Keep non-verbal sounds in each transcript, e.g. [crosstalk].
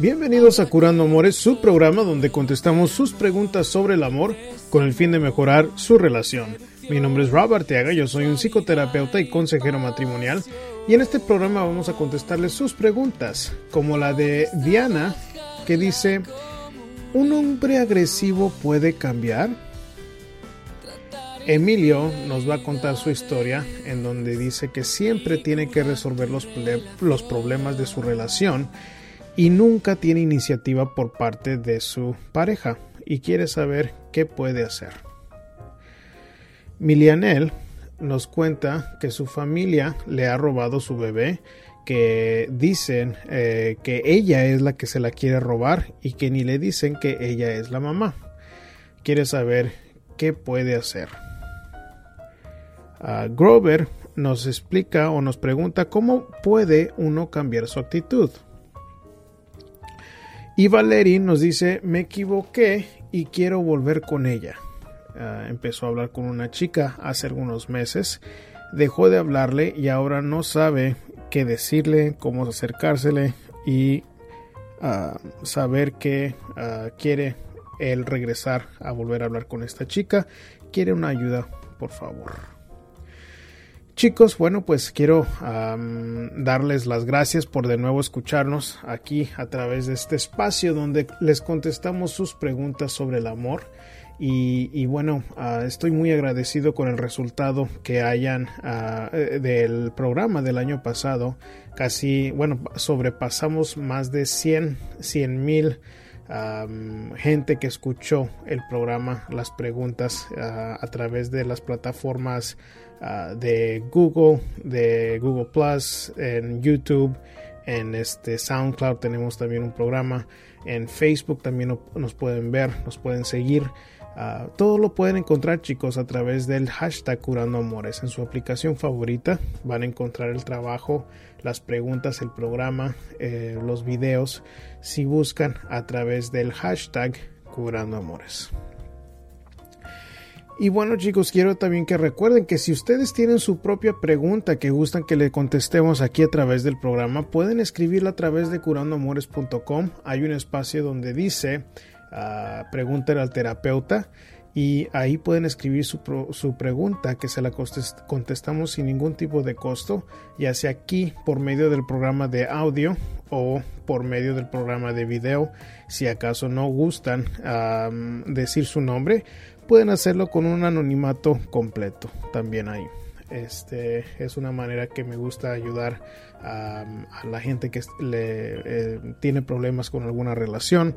Bienvenidos a Curando Amores, su programa donde contestamos sus preguntas sobre el amor con el fin de mejorar su relación. Mi nombre es Robert Arteaga, yo soy un psicoterapeuta y consejero matrimonial y en este programa vamos a contestarles sus preguntas, como la de Diana que dice, ¿un hombre agresivo puede cambiar? Emilio nos va a contar su historia en donde dice que siempre tiene que resolver los, los problemas de su relación y nunca tiene iniciativa por parte de su pareja y quiere saber qué puede hacer. Milianel nos cuenta que su familia le ha robado su bebé, que dicen eh, que ella es la que se la quiere robar y que ni le dicen que ella es la mamá. Quiere saber qué puede hacer. Ah, Grover nos explica o nos pregunta cómo puede uno cambiar su actitud. Y Valerie nos dice, me equivoqué y quiero volver con ella. Ah, empezó a hablar con una chica hace algunos meses, dejó de hablarle y ahora no sabe qué decirle, cómo acercársele y ah, saber que ah, quiere él regresar a volver a hablar con esta chica. Quiere una ayuda, por favor. Chicos, bueno, pues quiero darles las gracias por de nuevo escucharnos aquí a través de este espacio donde les contestamos sus preguntas sobre el amor. Y, bueno, ah, estoy muy agradecido con el resultado que hayan ah, eh, del programa del año pasado. Casi, bueno, sobrepasamos más de 100 mil gente que escuchó el programa, las preguntas ah, a través de las plataformas de Google, de Google Plus, en YouTube, en este SoundCloud tenemos también un programa, en Facebook también nos pueden ver, nos pueden seguir. Ah, todo lo pueden encontrar chicos a través del hashtag Curando Amores. En su aplicación favorita van a encontrar el trabajo, las preguntas, el programa, eh, los videos, si buscan a través del hashtag Curando Amores. Y bueno chicos, quiero también que recuerden que si ustedes tienen su propia pregunta que gustan que le contestemos aquí a través del programa, pueden escribirla a través de curandoamores.com. Hay un espacio donde dice uh, pregúntale al terapeuta y ahí pueden escribir su, su, pregunta que se la contestamos sin ningún tipo de costo, ya sea aquí por medio del programa de audio o por medio del programa de video. Si acaso no gustan decir su nombre, pueden hacerlo con un anonimato completo también ahí. Este es una manera que me gusta ayudar a, la gente que le, eh, tiene problemas con alguna relación.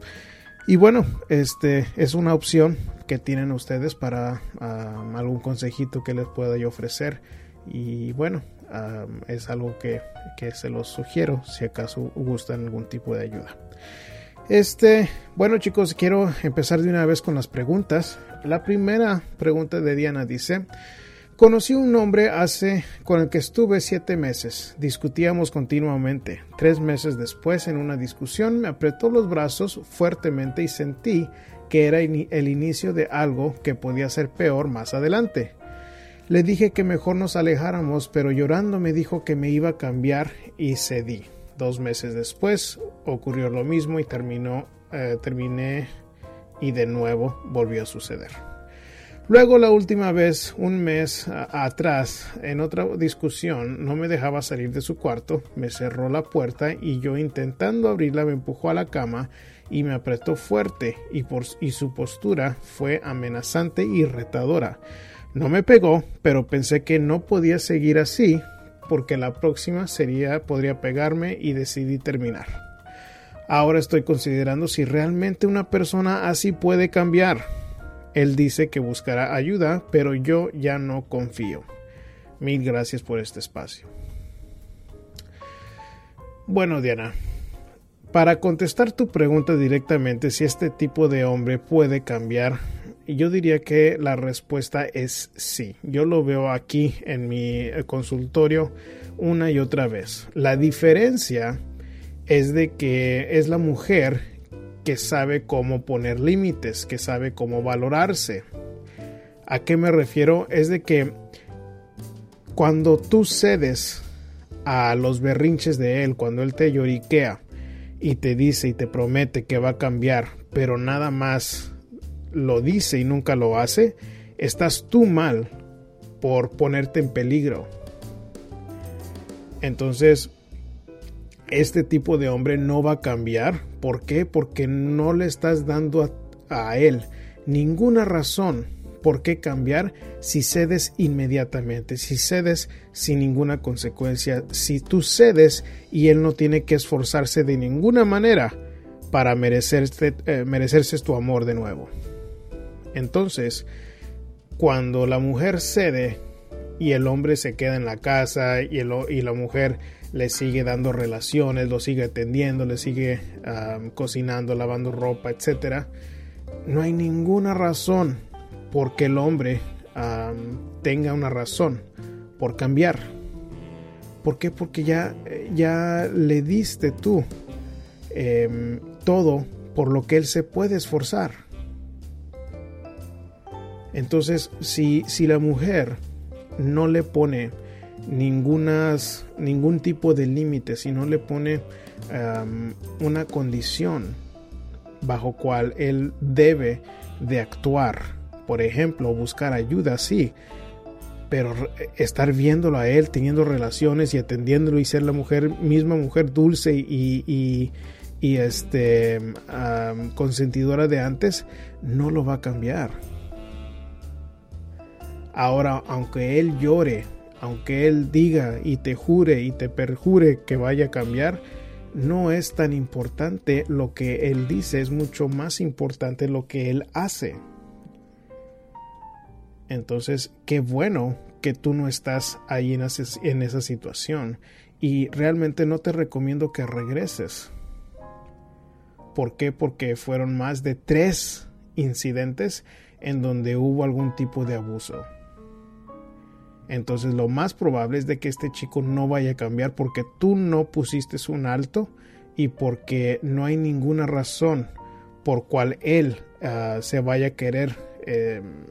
Y bueno, este es una opción que tienen ustedes para algún consejito que les pueda yo ofrecer. Y bueno, es algo que, que, se los sugiero si acaso gustan algún tipo de ayuda. Este, bueno chicos, quiero empezar de una vez con las preguntas. La primera pregunta de Diana dice, Conocí un hombre hace con el que estuve siete meses. Discutíamos continuamente. Tres meses después, en una discusión, me apretó los brazos fuertemente y sentí que era el inicio de algo que podía ser peor más adelante. Le dije que mejor nos alejáramos, pero llorando me dijo que me iba a cambiar y cedí. Dos meses después ocurrió lo mismo y terminó, eh, terminé y de nuevo volvió a suceder. Luego la última vez, un mes atrás, en otra discusión, no me dejaba salir de su cuarto, me cerró la puerta y yo intentando abrirla me empujó a la cama y me apretó fuerte y, y su postura fue amenazante y retadora. No me pegó, pero pensé que no podía seguir así porque la próxima sería podría pegarme y decidí terminar. Ahora estoy considerando si realmente una persona así puede cambiar. Él dice que buscará ayuda, pero yo ya no confío. Mil gracias por este espacio. Bueno, Diana, para contestar tu pregunta directamente si este tipo de hombre puede cambiar, yo diría que la respuesta es sí. Yo lo veo aquí en mi consultorio una y otra vez. La diferencia es de que es la mujer que sabe cómo poner límites, que sabe cómo valorarse. ¿A qué me refiero? Es de que cuando tú cedes a los berrinches de él, cuando él te lloriquea y te dice y te promete que va a cambiar, pero nada más lo dice y nunca lo hace, estás tú mal por ponerte en peligro. Entonces, este tipo de hombre no va a cambiar. ¿Por qué? Porque no le estás dando a, él ninguna razón por qué cambiar si cedes inmediatamente, si cedes sin ninguna consecuencia, si tú cedes y él no tiene que esforzarse de ninguna manera para merecerse, eh, merecerse tu amor de nuevo. Entonces, cuando la mujer cede y el hombre se queda en la casa y, el, y la mujer le sigue dando relaciones, lo sigue atendiendo, le sigue cocinando, lavando ropa, etc. No hay ninguna razón por que el hombre tenga una razón por cambiar. ¿Por qué? Porque ya, ya le diste tú em, todo por lo que él se puede esforzar. Entonces, si, si la mujer no le pone ningunas, ningún tipo de límite, si no le pone una condición bajo cual él debe de actuar, por ejemplo, buscar ayuda, sí, pero estar viéndolo a él, teniendo relaciones y atendiéndolo y ser la mujer, misma mujer dulce y, y, y este, consentidora de antes, no lo va a cambiar. Ahora, aunque él llore, aunque él diga y te jure y te perjure que vaya a cambiar, no es tan importante lo que él dice, es mucho más importante lo que él hace. Entonces, qué bueno que tú no estás ahí en, en esa situación y realmente no te recomiendo que regreses. ¿Por qué? Porque fueron más de tres incidentes en donde hubo algún tipo de abuso. Entonces lo más probable es de que este chico no vaya a cambiar porque tú no pusiste un alto y porque no hay ninguna razón por cual él ah, se vaya a querer em,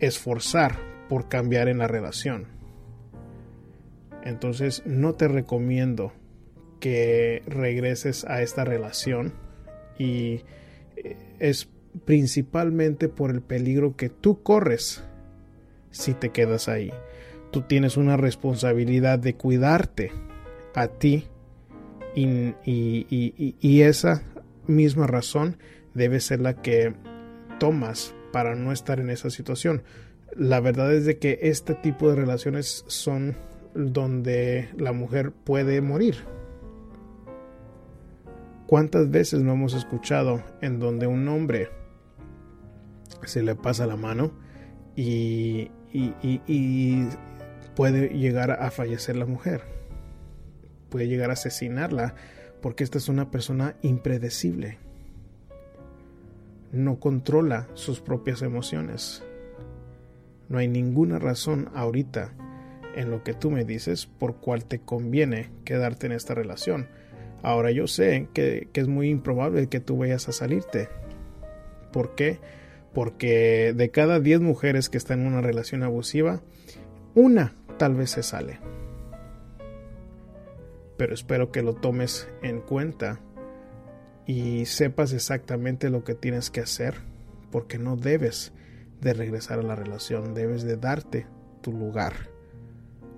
esforzar por cambiar en la relación. Entonces no te recomiendo que regreses a esta relación y eh, es principalmente por el peligro que tú corres si te quedas ahí. Tú tienes una responsabilidad de cuidarte a ti y, esa misma razón debe ser la que tomas para no estar en esa situación. La verdad es de que este tipo de relaciones son donde la mujer puede morir. ¿Cuántas veces no hemos escuchado en donde un hombre se le pasa la mano y, y, puede llegar a fallecer la mujer. Puede llegar a asesinarla porque esta es una persona impredecible. No controla sus propias emociones. No hay ninguna razón ahorita en lo que tú me dices por cual te conviene quedarte en esta relación. Ahora yo sé que, que es muy improbable que tú vayas a salirte. ¿Por qué? Porque de cada 10 mujeres que están en una relación abusiva, una tal vez se sale. Pero espero que lo tomes en cuenta y sepas exactamente lo que tienes que hacer, porque no debes de regresar a la relación, debes de darte tu lugar.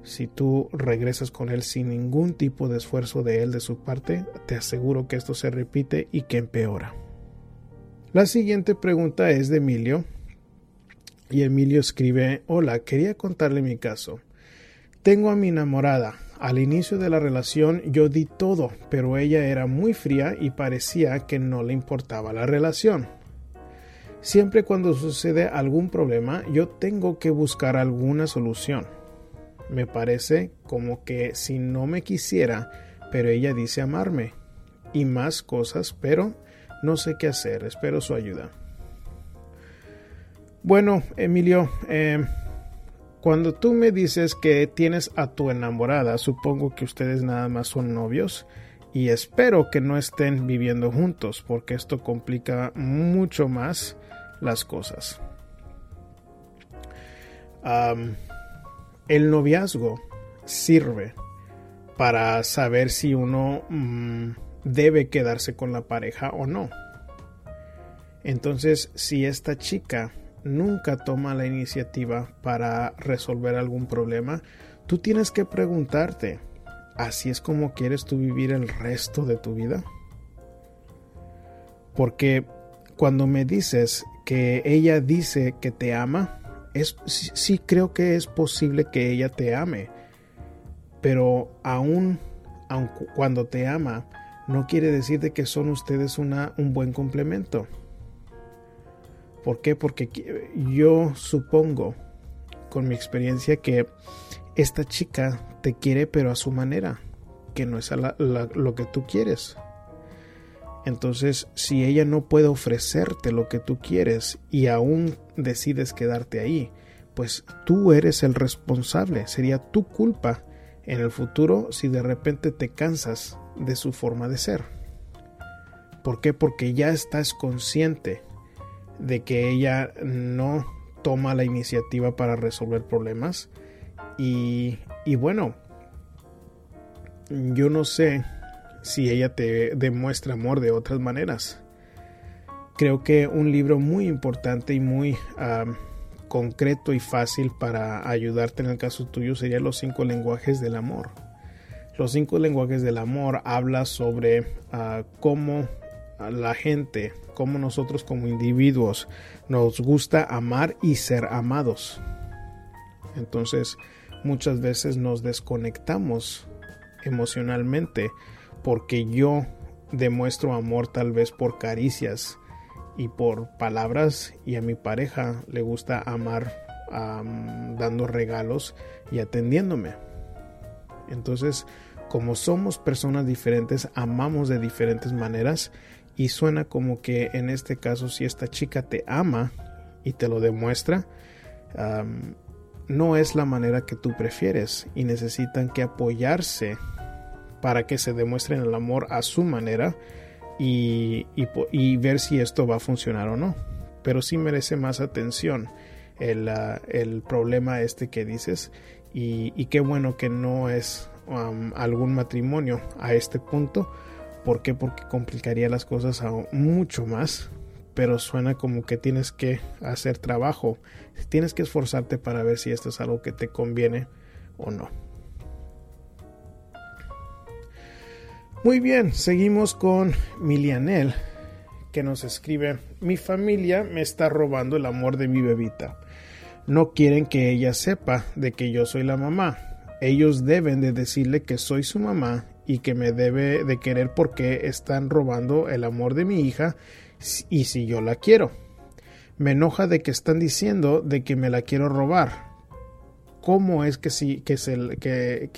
Si tú regresas con él sin ningún tipo de esfuerzo de él de su parte, te aseguro que esto se repite y que empeora. La siguiente pregunta es de Emilio. Y Emilio escribe, hola, quería contarle mi caso. Tengo a mi enamorada. Al inicio de la relación yo di todo, pero ella era muy fría y parecía que no le importaba la relación. Siempre cuando sucede algún problema yo tengo que buscar alguna solución. Me parece como que si no me quisiera, pero ella dice amarme. Y más cosas, pero no sé qué hacer, espero su ayuda. Bueno, Emilio, eh, cuando tú me dices que tienes a tu enamorada, supongo que ustedes nada más son novios y espero que no estén viviendo juntos porque esto complica mucho más las cosas. el noviazgo sirve para saber si uno mm, debe quedarse con la pareja o no. Entonces, si esta chica nunca toma la iniciativa para resolver algún problema, tú tienes que preguntarte, ¿así es como quieres tú vivir el resto de tu vida? Porque cuando me dices que ella dice que te ama, es, sí, creo que es posible que ella te ame, pero aún, aun cuando te ama, no quiere decir de que son ustedes una, un buen complemento. ¿Por qué? Porque yo supongo, con mi experiencia, que esta chica te quiere pero a su manera, que no es lo que tú quieres. Entonces, si ella no puede ofrecerte lo que tú quieres y aún decides quedarte ahí, pues tú eres el responsable, sería tu culpa en el futuro si de repente te cansas de su forma de ser. ¿Por qué? Porque ya estás consciente de que ella no toma la iniciativa para resolver problemas. Y, y bueno, yo no sé si ella te demuestra amor de otras maneras. Creo que un libro muy importante y muy concreto y fácil para ayudarte en el caso tuyo sería Los cinco lenguajes del amor. Los cinco lenguajes del amor habla sobre ah, cómo la gente, cómo nosotros como individuos nos gusta amar y ser amados. Entonces, muchas veces nos desconectamos emocionalmente porque yo demuestro amor tal vez por caricias y por palabras y a mi pareja le gusta amar dando regalos y atendiéndome. Entonces, como somos personas diferentes, amamos de diferentes maneras y suena como que en este caso si esta chica te ama y te lo demuestra, no es la manera que tú prefieres y necesitan que apoyarse para que se demuestren el amor a su manera y, ver si esto va a funcionar o no. Pero sí merece más atención el, el problema este que dices y, qué bueno que no es algún matrimonio a este punto ¿Por qué? Porque complicaría las cosas aún mucho más. Pero suena como que tienes que hacer trabajo. Tienes que esforzarte para ver si esto es algo que te conviene o no. Muy bien, seguimos con Milianel, que nos escribe, mi familia me está robando el amor de mi bebita. No quieren que ella sepa de que yo soy la mamá. Ellos deben de decirle que soy su mamá y que me debe de querer porque están robando el amor de mi hija y si yo la quiero. Me enoja de que están diciendo de que me la quiero robar. ¿Cómo es que si que se que,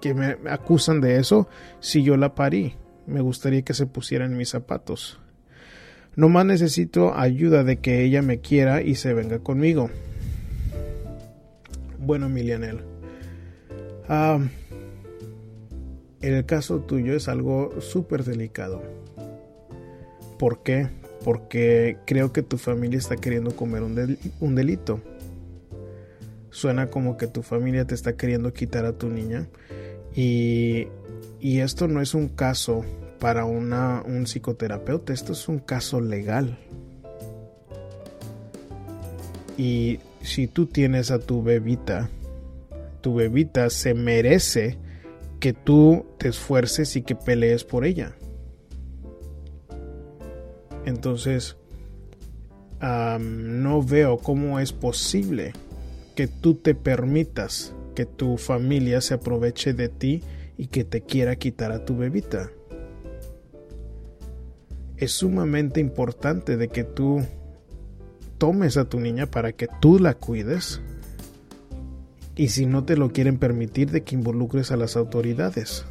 que, me acusan de eso si yo la parí? Me gustaría que se pusieran mis zapatos. No más necesito ayuda de que ella me quiera y se venga conmigo. Bueno, Milianel. Ah el caso tuyo es algo súper delicado. ¿Por qué? Porque creo que tu familia está queriendo comer un, delito. Suena como que tu familia te está queriendo quitar a tu niña. Y, y esto no es un caso para una, un psicoterapeuta, esto es un caso legal. Y si tú tienes a tu bebita, tu bebita se merece que tú te esfuerces y que pelees por ella. Entonces, no veo cómo es posible que tú te permitas que tu familia se aproveche de ti y que te quiera quitar a tu bebita. Es sumamente importante de que tú tomes a tu niña para que tú la cuides y si no te lo quieren permitir de que involucres a las autoridades.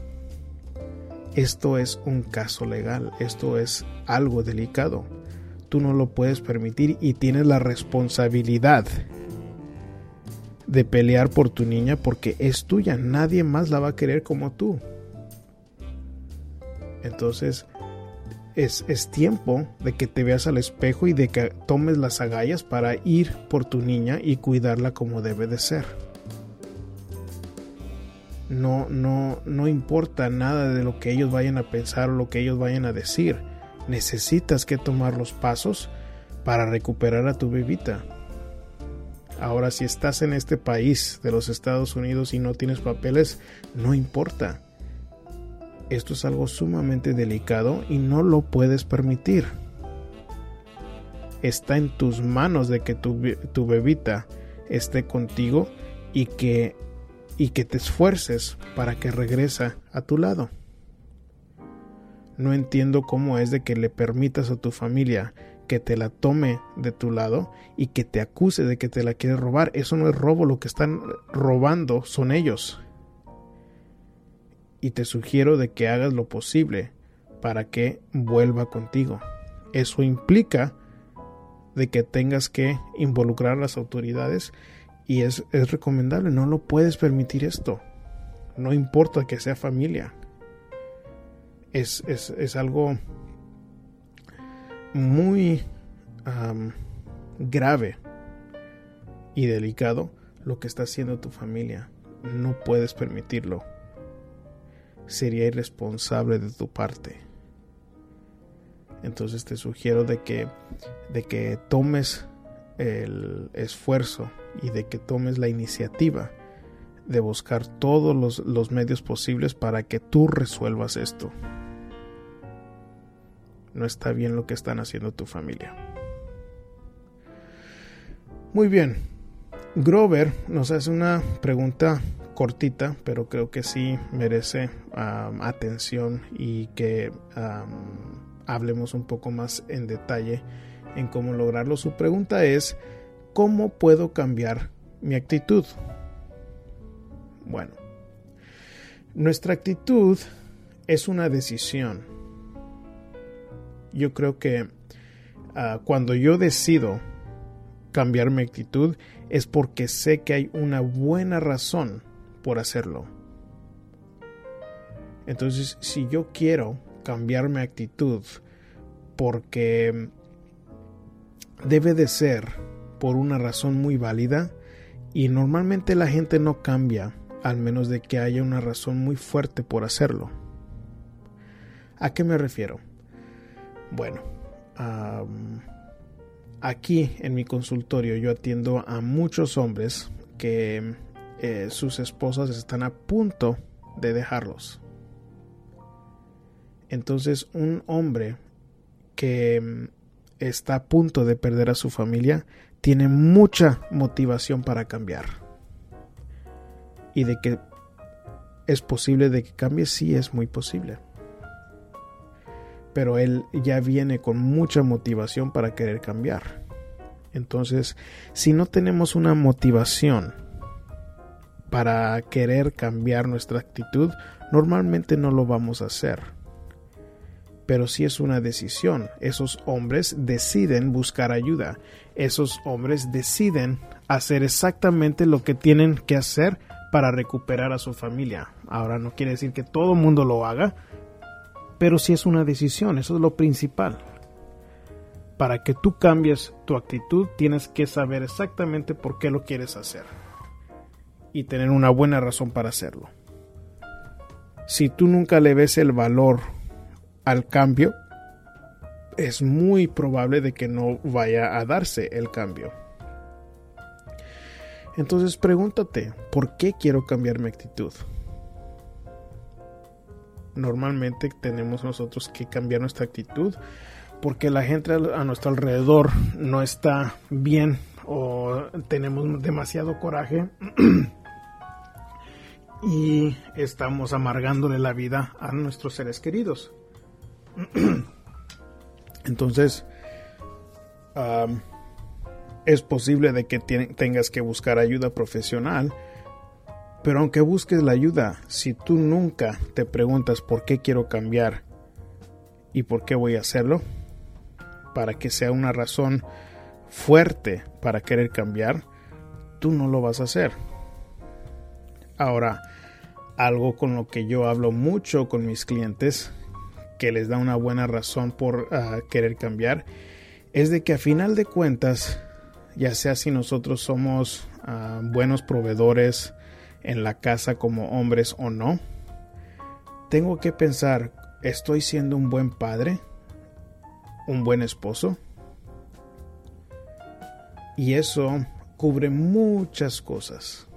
Esto es un caso legal, esto es algo delicado. tú no lo puedes permitir y tienes la responsabilidad de pelear por tu niña porque es tuya, nadie más la va a querer como tú. Entonces es, es, tiempo de que te veas al espejo y de que tomes las agallas para ir por tu niña y cuidarla como debe de ser. No, no, no importa nada de lo que ellos vayan a pensar o lo que ellos vayan a decir. Necesitas que tomar los pasos para recuperar a tu bebita. Ahora, si estás en este país de los Estados Unidos y no tienes papeles, no importa. Esto es algo sumamente delicado y no lo puedes permitir. Está en tus manos de que tu, tu bebita esté contigo y que, y que te esfuerces para que regrese a tu lado. No entiendo cómo es de que le permitas a tu familia que te la tome de tu lado y que te acuse de que te la quiere robar. Eso no es robo, lo que están robando son ellos. Y te sugiero de que hagas lo posible para que vuelva contigo. Eso implica de que tengas que involucrar a las autoridades y es, es recomendable, no lo puedes permitir esto. No importa que sea familia. Es, es, es algo muy grave y delicado lo que está haciendo tu familia. No puedes permitirlo. Sería irresponsable de tu parte. Entonces te sugiero de que, de que tomes el esfuerzo y de que tomes la iniciativa de buscar todos los, los medios posibles para que tú resuelvas esto no está bien lo que están haciendo tu familia. Muy bien, Grover nos hace una pregunta cortita, pero creo que sí merece atención y que hablemos un poco más en detalle en cómo lograrlo. Su pregunta es, ¿cómo puedo cambiar mi actitud? Bueno, nuestra actitud es una decisión yo creo que ah, cuando yo decido cambiar mi actitud es porque sé que hay una buena razón por hacerlo. Entonces, si yo quiero cambiar mi actitud porque debe de ser por una razón muy válida y normalmente la gente no cambia al menos de que haya una razón muy fuerte por hacerlo. ¿A qué me refiero? Bueno, aquí en mi consultorio yo atiendo a muchos hombres que eh, sus esposas están a punto de dejarlos. Entonces un hombre que mm, está a punto de perder a su familia tiene mucha motivación para cambiar. Y de que es posible de que cambie, sí es muy posible pero él ya viene con mucha motivación para querer cambiar. Entonces, si no tenemos una motivación para querer cambiar nuestra actitud, normalmente no lo vamos a hacer. Pero si es una decisión, esos hombres deciden buscar ayuda, esos hombres deciden hacer exactamente lo que tienen que hacer para recuperar a su familia. Ahora no quiere decir que todo el mundo lo haga, pero si es una decisión, eso es lo principal. Para que tú cambies tu actitud, tienes que saber exactamente por qué lo quieres hacer y tener una buena razón para hacerlo. Si tú nunca le ves el valor al cambio, es muy probable de que no vaya a darse el cambio. Entonces pregúntate, ¿por qué quiero cambiar mi actitud? normalmente tenemos nosotros que cambiar nuestra actitud porque la gente a nuestro alrededor no está bien o tenemos demasiado coraje [clears throat] y estamos amargándole la vida a nuestros seres queridos. [clears throat] Entonces, es posible de que tengas que buscar ayuda profesional pero aunque busques la ayuda, si tú nunca te preguntas por qué quiero cambiar y por qué voy a hacerlo, para que sea una razón fuerte para querer cambiar, tú no lo vas a hacer. Ahora, algo con lo que yo hablo mucho con mis clientes, que les da una buena razón por ah, querer cambiar, es de que a final de cuentas, ya sea si nosotros somos ah, buenos proveedores en la casa como hombres o no, tengo que pensar, ¿estoy siendo un buen padre? ¿Un buen esposo? Y eso cubre muchas cosas.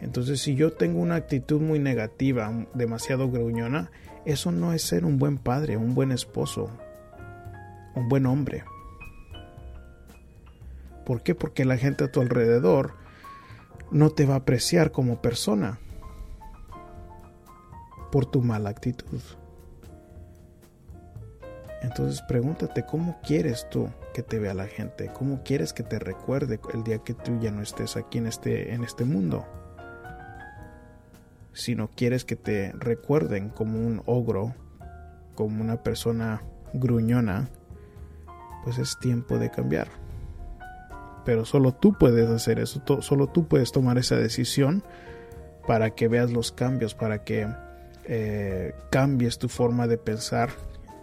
Entonces, si yo tengo una actitud muy negativa, demasiado gruñona, eso no es ser un buen padre, un buen esposo, un buen hombre. ¿Por qué? Porque la gente a tu alrededor no te va a apreciar como persona por tu mala actitud. Entonces pregúntate cómo quieres tú que te vea la gente, cómo quieres que te recuerde el día que tú ya no estés aquí en este, en este mundo. Si no quieres que te recuerden como un ogro, como una persona gruñona, pues es tiempo de cambiar. Pero solo tú puedes hacer eso, solo tú puedes tomar esa decisión para que veas los cambios, para que eh, cambies tu forma de pensar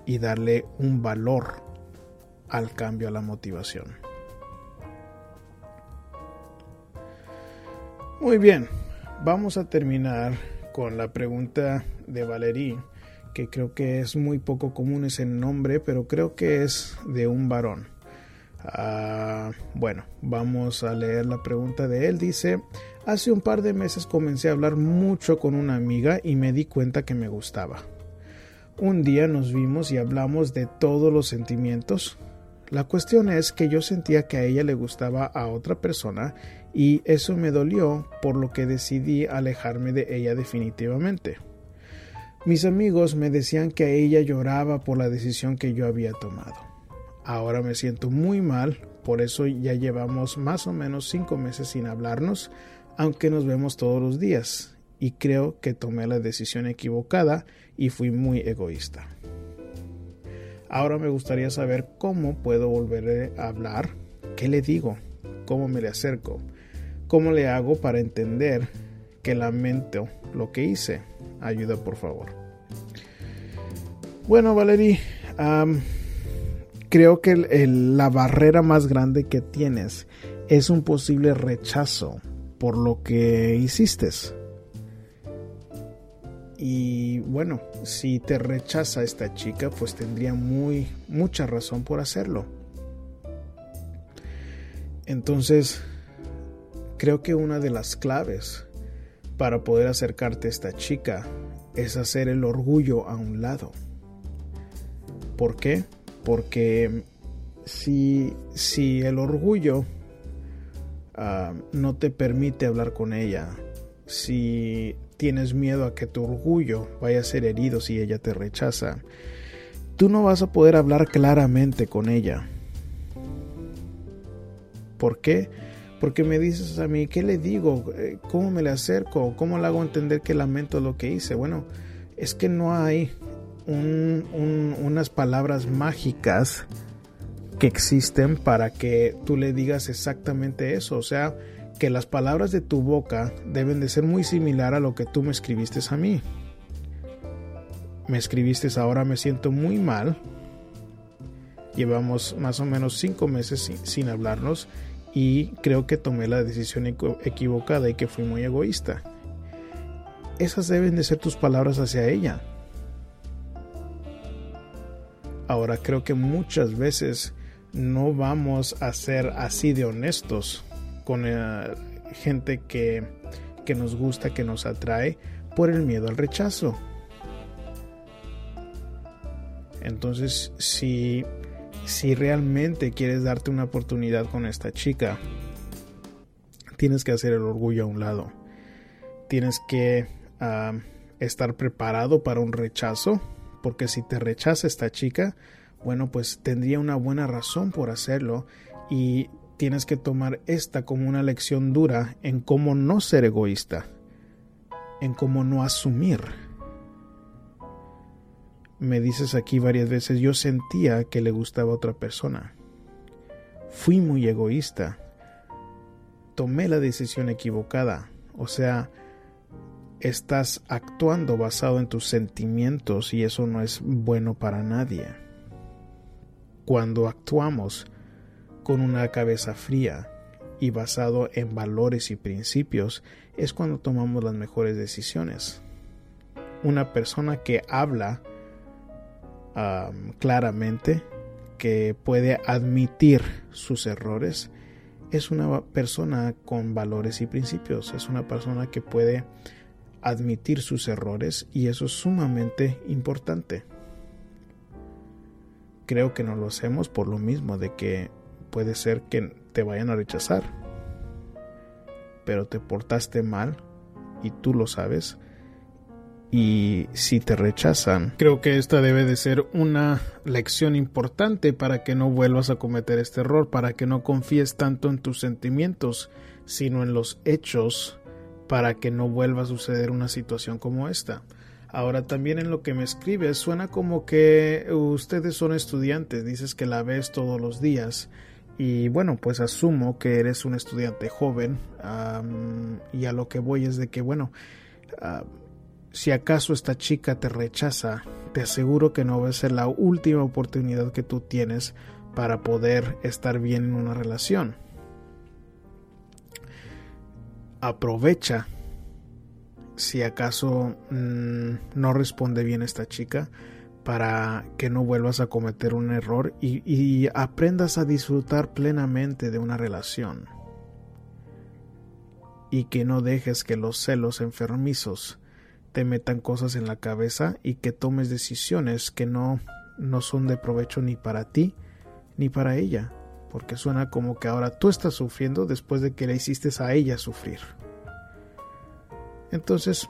y darle un valor al cambio, a la motivación. Muy bien, vamos a terminar con la pregunta de Valerie, que creo que es muy poco común ese nombre, pero creo que es de un varón. Ah, bueno, vamos a leer la pregunta de él. Dice, hace un par de meses comencé a hablar mucho con una amiga y me di cuenta que me gustaba. Un día nos vimos y hablamos de todos los sentimientos. La cuestión es que yo sentía que a ella le gustaba a otra persona y eso me dolió por lo que decidí alejarme de ella definitivamente. Mis amigos me decían que a ella lloraba por la decisión que yo había tomado. Ahora me siento muy mal, por eso ya llevamos más o menos cinco meses sin hablarnos, aunque nos vemos todos los días, y creo que tomé la decisión equivocada y fui muy egoísta. Ahora me gustaría saber cómo puedo volver a hablar, qué le digo, cómo me le acerco, cómo le hago para entender que lamento lo que hice. Ayuda por favor. Bueno, Valerie, creo que la barrera más grande que tienes es un posible rechazo por lo que hiciste. Y bueno, si te rechaza esta chica, pues tendría muy mucha razón por hacerlo. Entonces, creo que una de las claves para poder acercarte a esta chica es hacer el orgullo a un lado. ¿Por qué? Porque si, si el orgullo ah, no te permite hablar con ella, si tienes miedo a que tu orgullo vaya a ser herido si ella te rechaza, tú no vas a poder hablar claramente con ella. ¿Por qué? Porque me dices a mí, ¿qué le digo? Eh, ¿Cómo me le acerco? ¿Cómo le hago entender que lamento lo que hice? Bueno, es que no hay unas palabras mágicas que existen para que tú le digas exactamente eso. O sea, que las palabras de tu boca deben de ser muy similar a lo que tú me escribiste a mí. Me escribiste ahora me siento muy mal. Llevamos más o menos cinco meses sin, hablarnos y creo que tomé la decisión equivocada y que fui muy egoísta. Esas deben de ser tus palabras hacia ella. Ahora creo que muchas veces no vamos a ser así de honestos con eh, gente que, que nos gusta, que nos atrae, por el miedo al rechazo. Entonces, si, si realmente quieres darte una oportunidad con esta chica, tienes que hacer el orgullo a un lado. Tienes que ah, estar preparado para un rechazo, porque si te rechaza esta chica, bueno, pues tendría una buena razón por hacerlo y tienes que tomar esta como una lección dura en cómo no ser egoísta, en cómo no asumir. me dices aquí varias veces, yo sentía que le gustaba a otra persona. Fui muy egoísta. Tomé la decisión equivocada. O sea, estás actuando basado en tus sentimientos y eso no es bueno para nadie. Cuando actuamos con una cabeza fría y basado en valores y principios es cuando tomamos las mejores decisiones. Una persona que habla claramente, que puede admitir sus errores, es una persona con valores y principios, es una persona que puede admitir sus errores y eso es sumamente importante. Creo que no lo hacemos por lo mismo de que puede ser que te vayan a rechazar, pero te portaste mal y tú lo sabes y si te rechazan. Creo que esta debe de ser una lección importante para que no vuelvas a cometer este error, para que no confíes tanto en tus sentimientos, sino en los hechos, para que no vuelva a suceder una situación como esta. Ahora también en lo que me escribes suena como que ustedes son estudiantes, dices que la ves todos los días y bueno pues asumo que eres un estudiante joven y a lo que voy es de que bueno si acaso esta chica te rechaza, te aseguro que no va a ser la última oportunidad que tú tienes para poder estar bien en una relación. Aprovecha si acaso mm, no responde bien esta chica para que no vuelvas a cometer un error y, aprendas a disfrutar plenamente de una relación y que no dejes que los celos enfermizos te metan cosas en la cabeza y que tomes decisiones que no, no son de provecho ni para ti ni para ella, porque suena como que ahora tú estás sufriendo después de que le hiciste a ella sufrir. Entonces,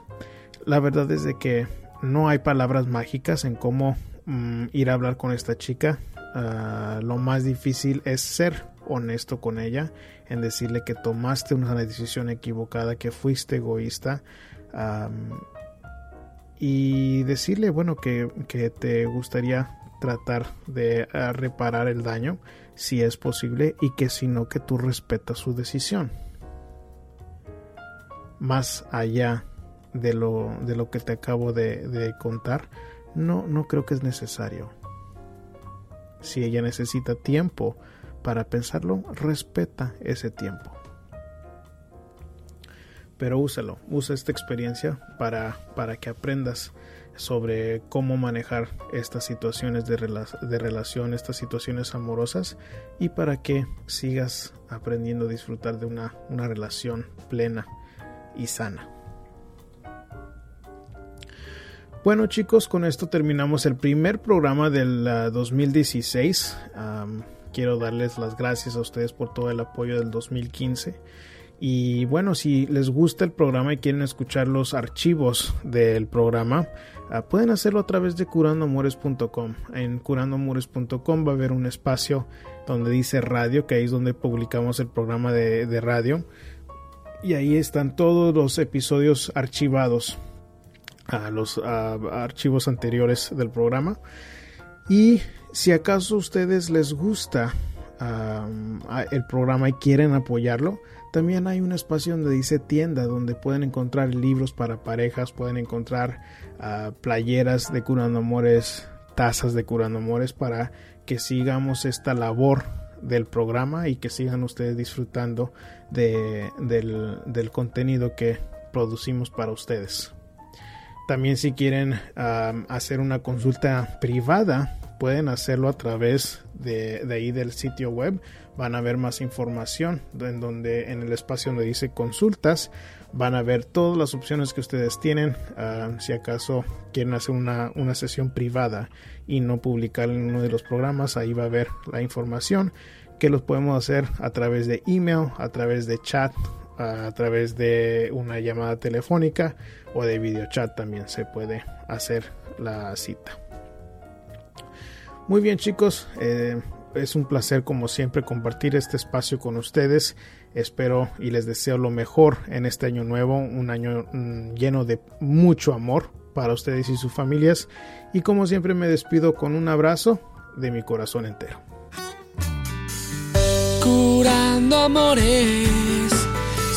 la verdad es de que no hay palabras mágicas en cómo mm, ir a hablar con esta chica. Ah, lo más difícil es ser honesto con ella, en decirle que tomaste una decisión equivocada, que fuiste egoísta, y decirle, bueno, que, te gustaría tratar de ah, reparar el daño si es posible y que si no que tú respetas su decisión. Más allá de lo, de lo que te acabo de, contar, no, no creo que es necesario. Si ella necesita tiempo para pensarlo, respeta ese tiempo pero úsalo, usa esta experiencia para, para que aprendas sobre cómo manejar estas situaciones de, de relación, estas situaciones amorosas y para que sigas aprendiendo a disfrutar de una, una relación plena y sana. Bueno chicos, con esto terminamos el primer programa del 2016. quiero darles las gracias a ustedes por todo el apoyo del 2015. Y bueno, si les gusta el programa y quieren escuchar los archivos del programa, ah, pueden hacerlo a través de curandoamores.com. En curandoamores.com va a haber un espacio donde dice radio, que ahí es donde publicamos el programa de, radio. Y ahí están todos los episodios archivados, a los archivos anteriores del programa. Y si acaso a ustedes les gusta el programa y quieren apoyarlo, también hay un espacio donde dice tienda, donde pueden encontrar libros para parejas, pueden encontrar ah, playeras de Curando Amores, tazas de Curando Amores para que sigamos esta labor del programa y que sigan ustedes disfrutando de, del, contenido que producimos para ustedes. También si quieren hacer una consulta privada, pueden hacerlo a través de, ahí del sitio web. Van a ver más información en donde en el espacio donde dice consultas. Van a ver todas las opciones que ustedes tienen si acaso quieren hacer una, sesión privada y no publicar en uno de los programas ahí va a ver la información que los podemos hacer a través de email a través de chat a través de una llamada telefónica o de video chat también se puede hacer la cita muy bien chicos eh, es un placer como siempre compartir este espacio con ustedes. Espero y les deseo lo mejor en este año nuevo, un año mm, lleno de mucho amor para ustedes y sus familias. Y como siempre me despido con un abrazo de mi corazón entero. Curando amores,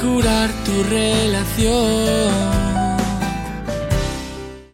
curar tu relación